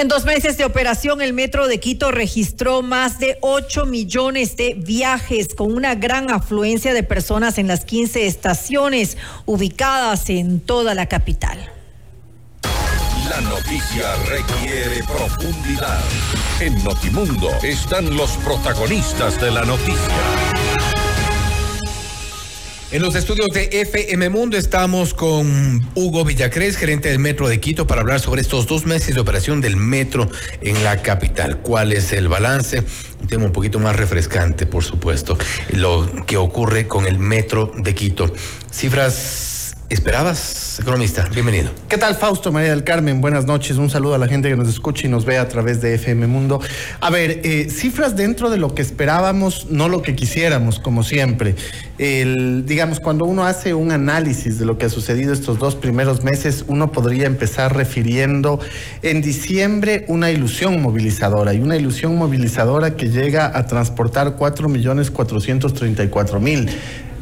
En dos meses de operación, el Metro de Quito registró más de 8 millones de viajes con una gran afluencia de personas en las 15 estaciones ubicadas en toda la capital. La noticia requiere profundidad. En Notimundo están los protagonistas de la noticia. En los estudios de FM Mundo estamos con Hugo Villacrés, gerente del Metro de Quito, para hablar sobre estos dos meses de operación del metro en la capital. ¿Cuál es el balance? Un tema un poquito más refrescante, por supuesto, lo que ocurre con el Metro de Quito. Cifras ¿Esperabas, economista? Bienvenido. ¿Qué tal, Fausto María del Carmen? Buenas noches. Un saludo a la gente que nos escucha y nos ve a través de FM Mundo. A ver, eh, cifras dentro de lo que esperábamos, no lo que quisiéramos, como siempre. Digamos, cuando uno hace un análisis de lo que ha sucedido estos dos primeros meses, uno podría empezar refiriendo en diciembre una ilusión movilizadora y una ilusión movilizadora que llega a transportar 4.434.000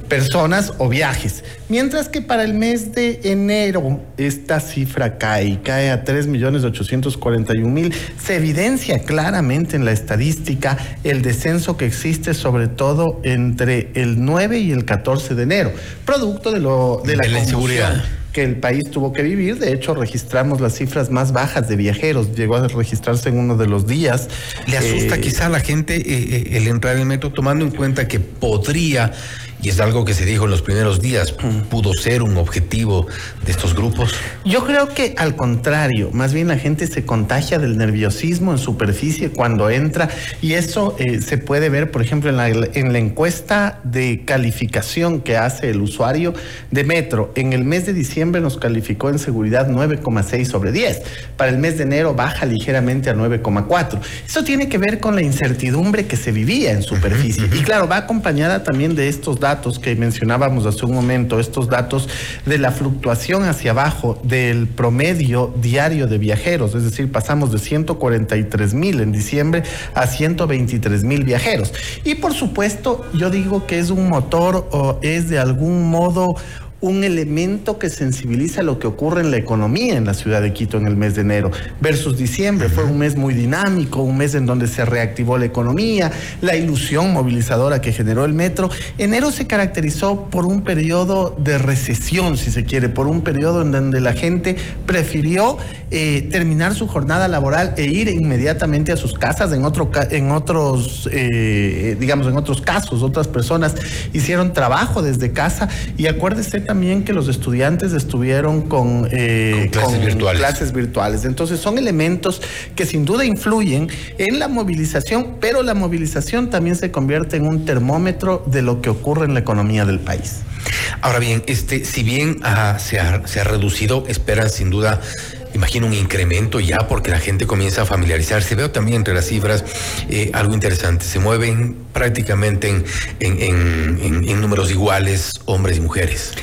personas o viajes. Mientras que para el mes de enero esta cifra cae cae a 3.841.000. Se evidencia claramente en la estadística el descenso que existe sobre todo entre el 9 y el 14 de enero, producto de, lo, de la, inseguridad que el país tuvo que vivir. De hecho, registramos las cifras más bajas de viajeros. Llegó a registrarse en uno de los días. ¿Le asusta eh, quizá a la gente eh, eh, el entrar en el metro tomando en cuenta que podría y es algo que se dijo en los primeros días, pudo ser un objetivo de estos grupos? Yo creo que al contrario, más bien la gente se contagia del nerviosismo en superficie cuando entra y eso eh, se puede ver, por ejemplo, en la, en la encuesta de calificación que hace el usuario de Metro. En el mes de diciembre nos calificó en seguridad 9,6 sobre 10. Para el mes de enero baja ligeramente a 9,4. Eso tiene que ver con la incertidumbre que se vivía en superficie. Y claro, va acompañada también de estos datos datos que mencionábamos hace un momento, estos datos de la fluctuación hacia abajo del promedio diario de viajeros, es decir, pasamos de 143 mil en diciembre a 123 mil viajeros. Y por supuesto, yo digo que es un motor o es de algún modo un elemento que sensibiliza lo que ocurre en la economía en la ciudad de Quito en el mes de enero versus diciembre. Fue un mes muy dinámico, un mes en donde se reactivó la economía, la ilusión movilizadora que generó el metro. Enero se caracterizó por un periodo de recesión, si se quiere, por un periodo en donde la gente prefirió eh, terminar su jornada laboral e ir inmediatamente a sus casas. En, otro, en otros, eh, digamos, en otros casos, otras personas hicieron trabajo desde casa y acuérdese también que los estudiantes estuvieron con, eh, clases, virtuales. clases virtuales. Entonces son elementos que sin duda influyen en la movilización, pero la movilización también se convierte en un termómetro de lo que ocurre en la economía del país. Ahora bien, este, si bien se, ha, se ha reducido, esperan sin duda imagino un incremento ya porque la gente comienza a familiarizarse. Veo también entre las cifras eh, algo interesante. Se mueven prácticamente en, en números iguales hombres y mujeres.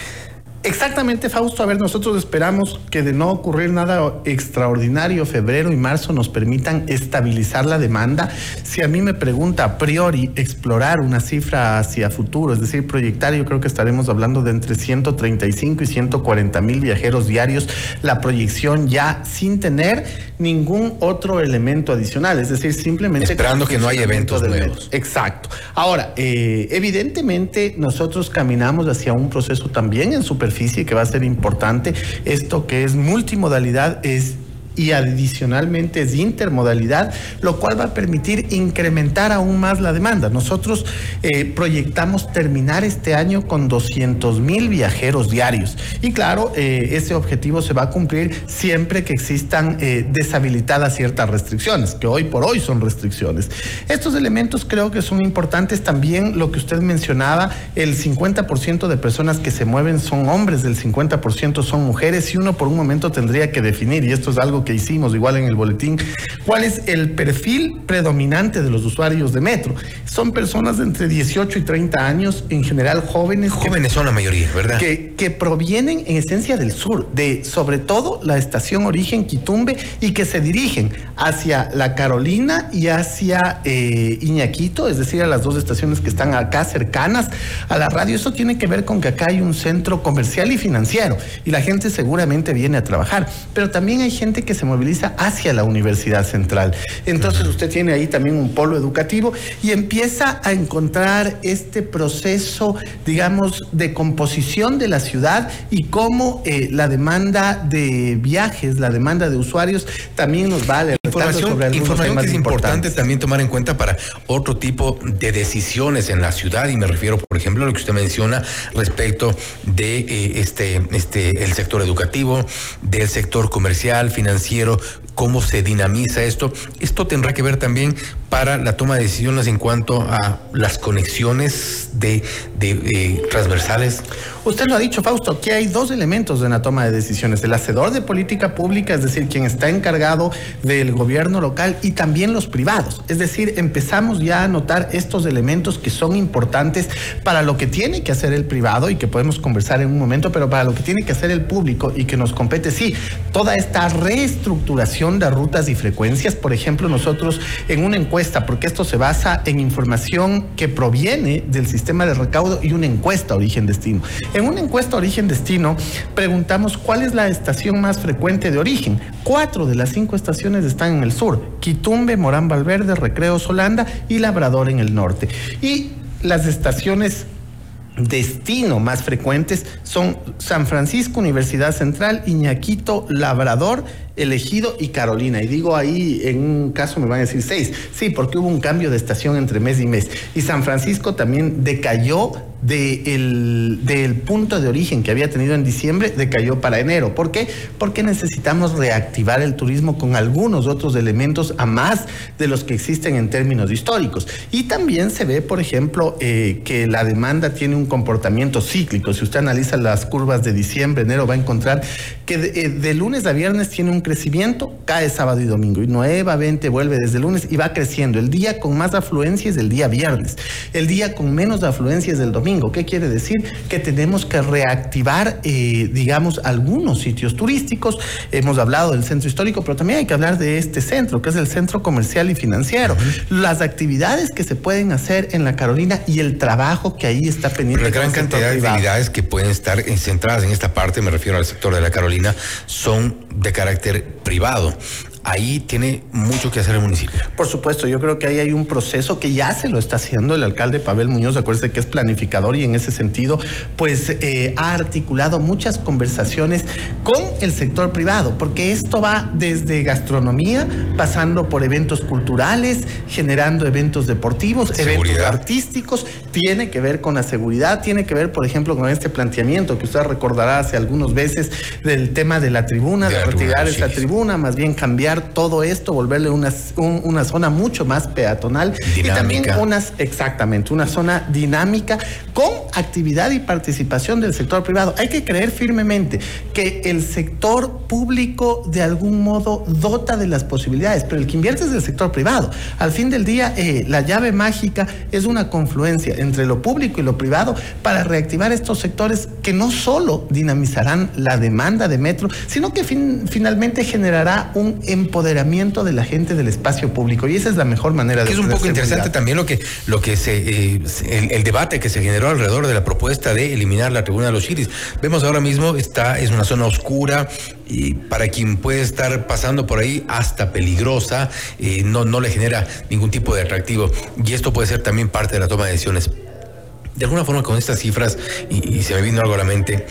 Exactamente, Fausto. A ver, nosotros esperamos que de no ocurrir nada extraordinario, febrero y marzo nos permitan estabilizar la demanda. Si a mí me pregunta a priori explorar una cifra hacia futuro, es decir, proyectar, yo creo que estaremos hablando de entre 135 y 140 mil viajeros diarios, la proyección ya sin tener ningún otro elemento adicional, es decir, simplemente... Esperando que no haya eventos nuevos. Exacto. Ahora, eh, evidentemente nosotros caminamos hacia un proceso también en superficie que va a ser importante. Esto que es multimodalidad es y adicionalmente es intermodalidad, lo cual va a permitir incrementar aún más la demanda. Nosotros eh, proyectamos terminar este año con 200 mil viajeros diarios y claro, eh, ese objetivo se va a cumplir siempre que existan eh, deshabilitadas ciertas restricciones, que hoy por hoy son restricciones. Estos elementos creo que son importantes también, lo que usted mencionaba, el 50% de personas que se mueven son hombres, del 50% son mujeres y uno por un momento tendría que definir, y esto es algo que hicimos igual en el boletín, cuál es el perfil predominante de los usuarios de metro. Son personas de entre 18 y 30 años, en general jóvenes. Jóvenes son la mayoría, ¿verdad? Que, que provienen en esencia del sur, de sobre todo la estación origen Quitumbe y que se dirigen hacia la Carolina y hacia eh, Iñaquito, es decir, a las dos estaciones que están acá cercanas a la radio. Eso tiene que ver con que acá hay un centro comercial y financiero y la gente seguramente viene a trabajar, pero también hay gente que que se moviliza hacia la Universidad Central. Entonces usted tiene ahí también un polo educativo y empieza a encontrar este proceso, digamos, de composición de la ciudad y cómo eh, la demanda de viajes, la demanda de usuarios también nos va a información, que es importante también tomar en cuenta para otro tipo de decisiones en la ciudad y me refiero, por ejemplo, a lo que usted menciona respecto de eh, este, este, el sector educativo, del sector comercial, financiero, cómo se dinamiza esto. Esto tendrá que ver también para la toma de decisiones en cuanto a las conexiones de, de, transversales. Usted lo ha dicho, Fausto, que hay dos elementos en la toma de decisiones. El hacedor de política pública, es decir, quien está encargado del gobierno local y también los privados. Es decir, empezamos ya a notar estos elementos que son importantes para lo que tiene que hacer el privado y que podemos conversar en un momento, pero para lo que tiene que hacer el público y que nos compete, sí, toda esta reestructuración de rutas y frecuencias. Por ejemplo, nosotros en una encuesta, porque esto se basa en información que proviene del sistema de recaudo y una encuesta origen-destino. En una encuesta origen-destino preguntamos cuál es la estación más frecuente de origen. Cuatro de las cinco estaciones están en el sur, Quitumbe, Morán Valverde, Recreo Solanda y Labrador en el norte. Y las estaciones destino más frecuentes son San Francisco, Universidad Central, Iñaquito, Labrador elegido y Carolina. Y digo ahí, en un caso me van a decir seis. Sí, porque hubo un cambio de estación entre mes y mes. Y San Francisco también decayó de del punto de origen que había tenido en diciembre, decayó para enero. ¿Por qué? Porque necesitamos reactivar el turismo con algunos otros elementos a más de los que existen en términos históricos. Y también se ve, por ejemplo, eh, que la demanda tiene un comportamiento cíclico. Si usted analiza las curvas de diciembre, enero, va a encontrar que de, eh, de lunes a viernes tiene un crecimiento, cae sábado y domingo y nuevamente vuelve desde lunes y va creciendo. El día con más afluencia es el día viernes, el día con menos afluencia es el domingo. ¿Qué quiere decir? Que tenemos que reactivar, eh, digamos, algunos sitios turísticos. Hemos hablado del centro histórico, pero también hay que hablar de este centro, que es el centro comercial y financiero. Las actividades que se pueden hacer en la Carolina y el trabajo que ahí está pendiente. La gran cantidad de actividades que pueden estar centradas en esta parte, me refiero al sector de la Carolina, son de carácter privado ahí tiene mucho que hacer el municipio. Por supuesto, yo creo que ahí hay un proceso que ya se lo está haciendo el alcalde Pavel Muñoz, acuérdese que es planificador y en ese sentido, pues eh, ha articulado muchas conversaciones con el sector privado, porque esto va desde gastronomía, pasando por eventos culturales, generando eventos deportivos, eventos artísticos, tiene que ver con la seguridad, tiene que ver, por ejemplo, con este planteamiento que usted recordará hace algunas veces del tema de la tribuna, de, retirar esa tribuna, más bien cambiar todo esto, volverle una, una zona mucho más peatonal y también unas, exactamente, una zona dinámica con actividad y participación del sector privado. Hay que creer firmemente que el sector público de algún modo dota de las posibilidades, pero el que invierte es el sector privado. Al fin del día, eh, la llave mágica es una confluencia entre lo público y lo privado para reactivar estos sectores que no solo dinamizarán la demanda de metro, sino que finalmente generará un empoderamiento de la gente del espacio público y esa es la mejor manera de Es un poco interesante también lo que lo que se eh, el, debate que se generó alrededor de la propuesta de eliminar la tribuna de los chiris. Vemos ahora mismo está es una zona oscura y para quien puede estar pasando por ahí hasta peligrosa, eh, no no le genera ningún tipo de atractivo y esto puede ser también parte de la toma de decisiones. De alguna forma con estas cifras y, y se me vino algo a la mente,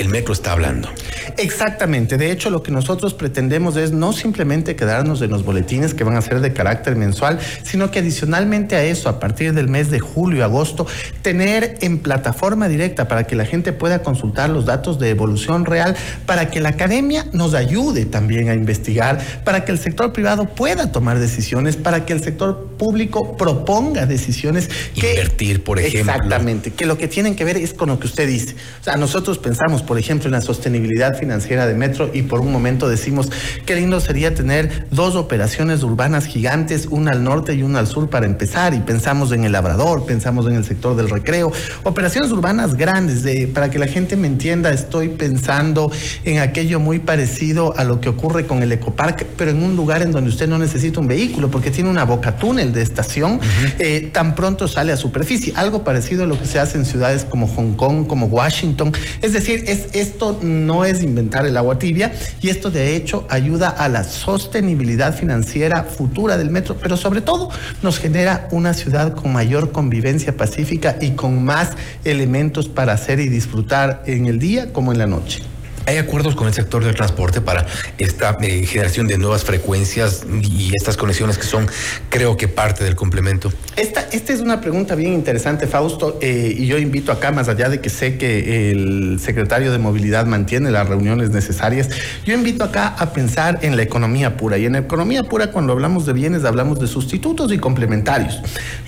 el metro está hablando. Exactamente. De hecho, lo que nosotros pretendemos es no simplemente quedarnos en los boletines que van a ser de carácter mensual, sino que adicionalmente a eso, a partir del mes de julio, agosto, tener en plataforma directa para que la gente pueda consultar los datos de evolución real, para que la academia nos ayude también a investigar, para que el sector privado pueda tomar decisiones, para que el sector público proponga decisiones. Invertir, por ejemplo. Exactamente, que lo que tienen que ver es con lo que usted dice. O sea, nosotros pensamos, por ejemplo, en la sostenibilidad financiera de Metro y por un momento decimos qué lindo sería tener dos operaciones urbanas gigantes, una al norte y una al sur para empezar y pensamos en el labrador, pensamos en el sector del recreo, operaciones urbanas grandes, de, para que la gente me entienda, estoy pensando en aquello muy parecido a lo que ocurre con el ecopark, pero en un lugar en donde usted no necesita un vehículo porque tiene una boca túnel de estación, eh, tan pronto sale a superficie, algo parecido a lo que se hace en ciudades como Hong Kong, como Washington, es decir, es, esto no es inventar el agua tibia y esto de hecho ayuda a la sostenibilidad financiera futura del metro, pero sobre todo nos genera una ciudad con mayor convivencia pacífica y con más elementos para hacer y disfrutar en el día como en la noche. ¿Hay acuerdos con el sector del transporte para esta eh, generación de nuevas frecuencias y estas conexiones que son, creo que, parte del complemento? Esta, esta es una pregunta bien interesante, Fausto, eh, y yo invito acá, más allá de que sé que el secretario de Movilidad mantiene las reuniones necesarias, yo invito acá a pensar en la economía pura. Y en la economía pura, cuando hablamos de bienes, hablamos de sustitutos y complementarios.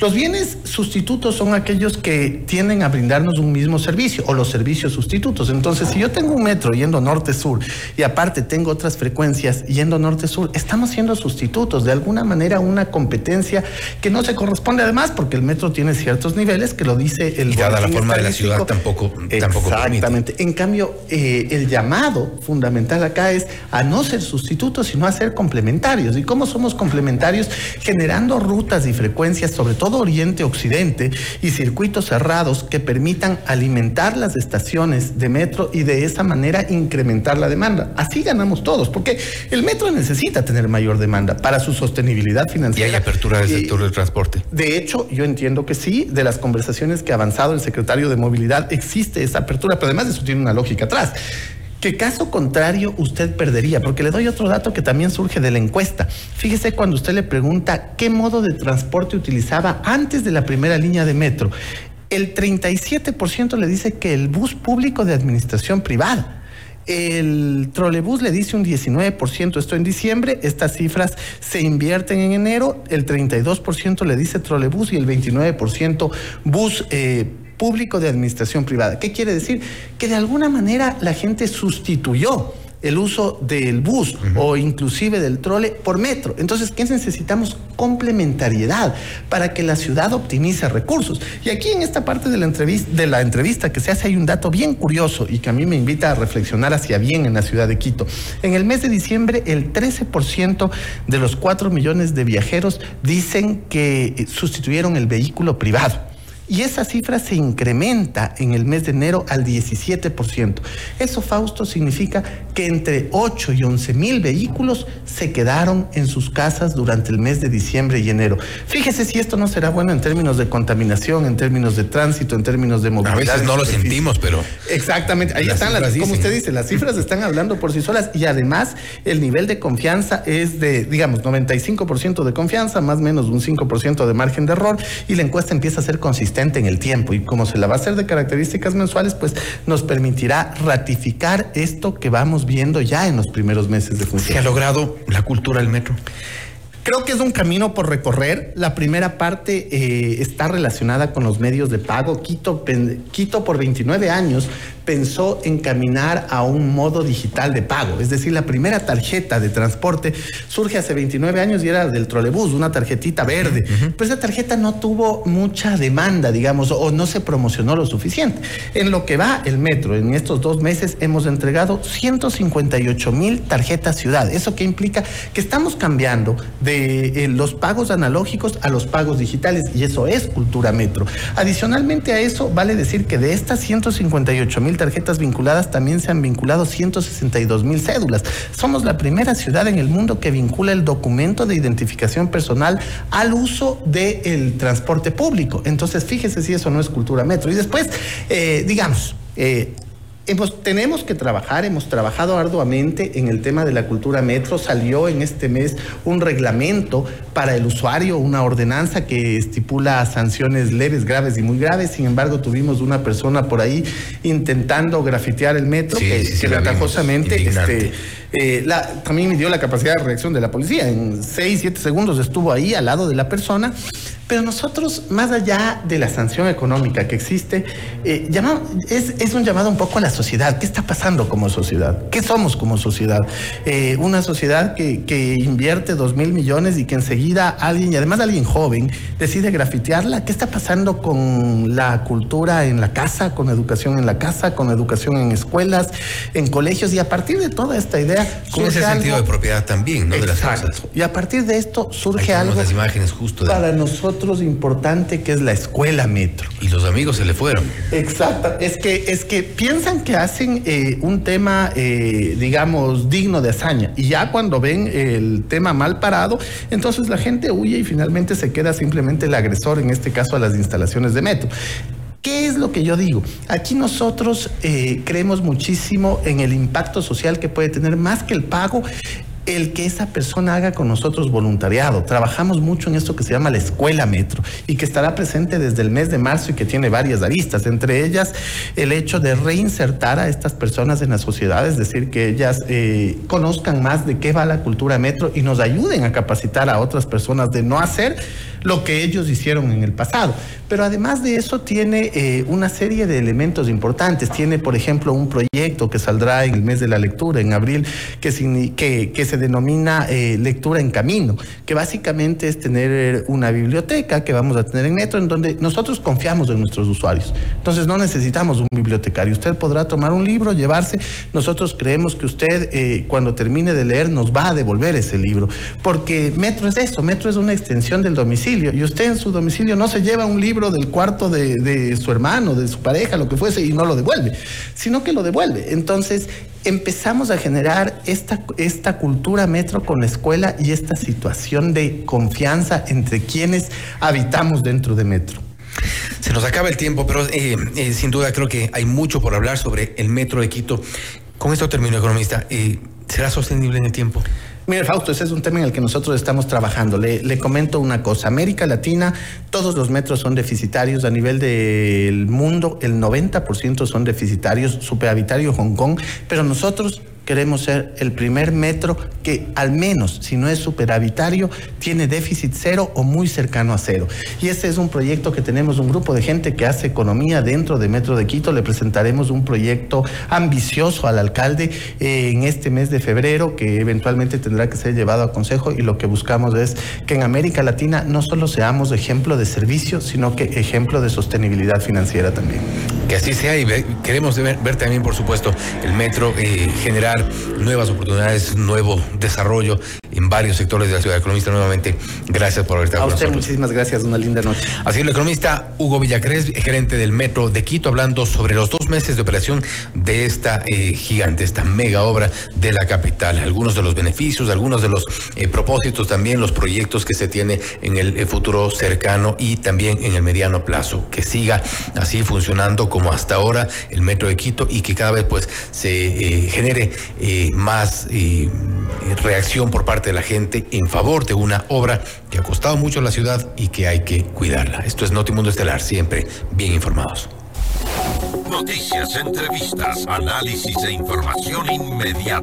Los bienes sustitutos son aquellos que tienden a brindarnos un mismo servicio o los servicios sustitutos. Entonces, si yo tengo un metro yendo norte-sur y aparte tengo otras frecuencias yendo norte-sur, estamos siendo sustitutos, de alguna manera una competencia que no se corresponde además porque el metro tiene ciertos niveles que lo dice el... Y dada la forma de la ciudad tampoco, tampoco Exactamente. En cambio, eh, el llamado fundamental acá es a no ser sustitutos, sino a ser complementarios. ¿Y cómo somos complementarios? Generando rutas y frecuencias, sobre todo oriente-occidente, y circuitos cerrados que permitan alimentar las estaciones de metro y de esa manera incrementar la demanda. Así ganamos todos, porque el metro necesita tener mayor demanda para su sostenibilidad financiera. Y hay apertura del sector del transporte. De hecho, yo entiendo que sí, de las conversaciones que ha avanzado el secretario de Movilidad, existe esa apertura, pero además eso tiene una lógica atrás. Que caso contrario usted perdería, porque le doy otro dato que también surge de la encuesta. Fíjese cuando usted le pregunta qué modo de transporte utilizaba antes de la primera línea de metro. El 37% le dice que el bus público de administración privada. El trolebús le dice un 19%, esto en diciembre, estas cifras se invierten en enero, el 32% le dice trolebús y el 29% bus eh, público de administración privada. ¿Qué quiere decir? Que de alguna manera la gente sustituyó el uso del bus o inclusive del trole por metro. Entonces, ¿qué necesitamos? Complementariedad para que la ciudad optimice recursos. Y aquí en esta parte de la entrevista, de la entrevista que se hace hay un dato bien curioso y que a mí me invita a reflexionar hacia bien en la ciudad de Quito. En el mes de diciembre, el 13% de los 4 millones de viajeros dicen que sustituyeron el vehículo privado y esa cifra se incrementa en el mes de enero al 17%. Eso, Fausto, significa que entre 8 y 11 mil vehículos se quedaron en sus casas durante el mes de diciembre y enero. Fíjese si esto no será bueno en términos de contaminación, en términos de tránsito, en términos de movilidad. A veces no lo sentimos, pero... Exactamente, ahí están las, como usted dice, las cifras están hablando por sí solas y además el nivel de confianza es de, digamos, 95% de confianza, más o menos un 5% de margen de error y la encuesta empieza a ser consistente en el tiempo y como se la va a hacer de características mensuales, pues nos permitirá ratificar esto que vamos viendo ya en los primeros meses de función. ¿Se ha logrado la cultura del metro? Creo que es un camino por recorrer. La primera parte eh, está relacionada con los medios de pago. Quito, Quito por 29 años pensó en caminar a un modo digital de pago. Es decir, la primera tarjeta de transporte surge hace 29 años y era del trolebús, una tarjetita verde. Pero esa tarjeta no tuvo mucha demanda, digamos, o no se promocionó lo suficiente. En lo que va el metro, en estos dos meses hemos entregado 158 mil tarjetas ciudad. ¿Eso qué implica? Que estamos cambiando de eh, los pagos analógicos a los pagos digitales y eso es cultura metro. Adicionalmente a eso, vale decir que de estas 158 mil tarjetas vinculadas, también se han vinculado 162 mil cédulas. Somos la primera ciudad en el mundo que vincula el documento de identificación personal al uso del transporte público. Entonces, fíjese si eso no es cultura metro. Y después, eh, digamos, eh, Hemos, tenemos que trabajar, hemos trabajado arduamente en el tema de la cultura metro. Salió en este mes un reglamento para el usuario, una ordenanza que estipula sanciones leves, graves y muy graves. Sin embargo, tuvimos una persona por ahí intentando grafitear el metro, que, sí, este, eh, la, también me dio la capacidad de reacción de la policía. En seis, siete segundos estuvo ahí al lado de la persona pero nosotros, más allá de la sanción económica que existe, eh, es, un llamado un poco a la sociedad. ¿Qué está pasando como sociedad? ¿Qué somos como sociedad? Eh, una sociedad que, invierte dos mil millones y que enseguida alguien, y además alguien joven, decide grafitearla. ¿Qué está pasando con la cultura en la casa, con educación en la casa, con educación en escuelas, en colegios? Y a partir de toda esta idea... Con ese sentido de propiedad también, ¿no? De las cosas. Y a partir de esto surge algo... Las imágenes justo Para nosotros importante que es la escuela metro. Y los amigos se le fueron. Exacto. Es que, es que piensan que hacen eh, un tema, eh, digamos, digno de hazaña. Y ya cuando ven el tema mal parado, entonces la gente huye y finalmente se queda simplemente el agresor, en este caso a las instalaciones de metro. ¿Qué es lo que yo digo? Aquí nosotros eh, creemos muchísimo en el impacto social que puede tener más que el pago el que esa persona haga con nosotros voluntariado. Trabajamos mucho en esto que se llama la escuela metro y que estará presente desde el mes de marzo y que tiene varias aristas, entre ellas el hecho de reinsertar a estas personas en la sociedad, es decir, que ellas eh, conozcan más de qué va la cultura metro y nos ayuden a capacitar a otras personas de no hacer lo que ellos hicieron en el pasado. Pero además de eso tiene eh, una serie de elementos importantes. Tiene, por ejemplo, un proyecto que saldrá en el mes de la lectura, en abril, que, que, que se denomina eh, Lectura en Camino, que básicamente es tener una biblioteca que vamos a tener en Metro, en donde nosotros confiamos en nuestros usuarios. Entonces no necesitamos un bibliotecario. Usted podrá tomar un libro, llevarse. Nosotros creemos que usted, eh, cuando termine de leer, nos va a devolver ese libro. Porque Metro es eso, Metro es una extensión del domicilio y usted en su domicilio no se lleva un libro del cuarto de, su hermano, de su pareja, lo que fuese, y no lo devuelve, sino que lo devuelve. Entonces empezamos a generar esta, esta cultura metro con la escuela y esta situación de confianza entre quienes habitamos dentro de metro. Se nos acaba el tiempo, pero eh, eh, sin duda creo que hay mucho por hablar sobre el metro de Quito. Con esto termino, economista. Eh, ¿Será sostenible en el tiempo? Mire, Fausto, ese es un tema en el que nosotros estamos trabajando. Le, comento una cosa. América Latina, todos los metros son deficitarios. A nivel del mundo, el 90% son deficitarios. Superavitario Hong Kong. Pero nosotros queremos ser el primer metro que al menos, si no es superavitario, tiene déficit cero o muy cercano a cero. Y ese es un proyecto que tenemos un grupo de gente que hace economía dentro de Metro de Quito. Le presentaremos un proyecto ambicioso al alcalde eh, en este mes de febrero que eventualmente tendrá que ser llevado a consejo y lo que buscamos es que en América Latina no solo seamos ejemplo de servicio, sino que ejemplo de sostenibilidad financiera también. Que así sea y queremos ver, también, por supuesto, el metro eh, general nuevas oportunidades, nuevo desarrollo en varios sectores de la ciudad. Economista, nuevamente, gracias por haber estado A usted, muchísimas gracias. Una linda noche. Así el economista Hugo Villacrés, gerente del Metro de Quito, hablando sobre los dos meses de operación de esta eh, gigante, esta mega obra de la capital. Algunos de los beneficios, algunos de los eh, propósitos, también los proyectos que se tiene en el futuro cercano y también en el mediano plazo. Que siga así funcionando como hasta ahora el Metro de Quito y que cada vez pues se genere más reacción por parte de la gente en favor de una obra que ha costado mucho a la ciudad y que hay que cuidarla. Esto es Notimundo Estelar, siempre bien informados. Noticias, entrevistas, análisis e información inmediata.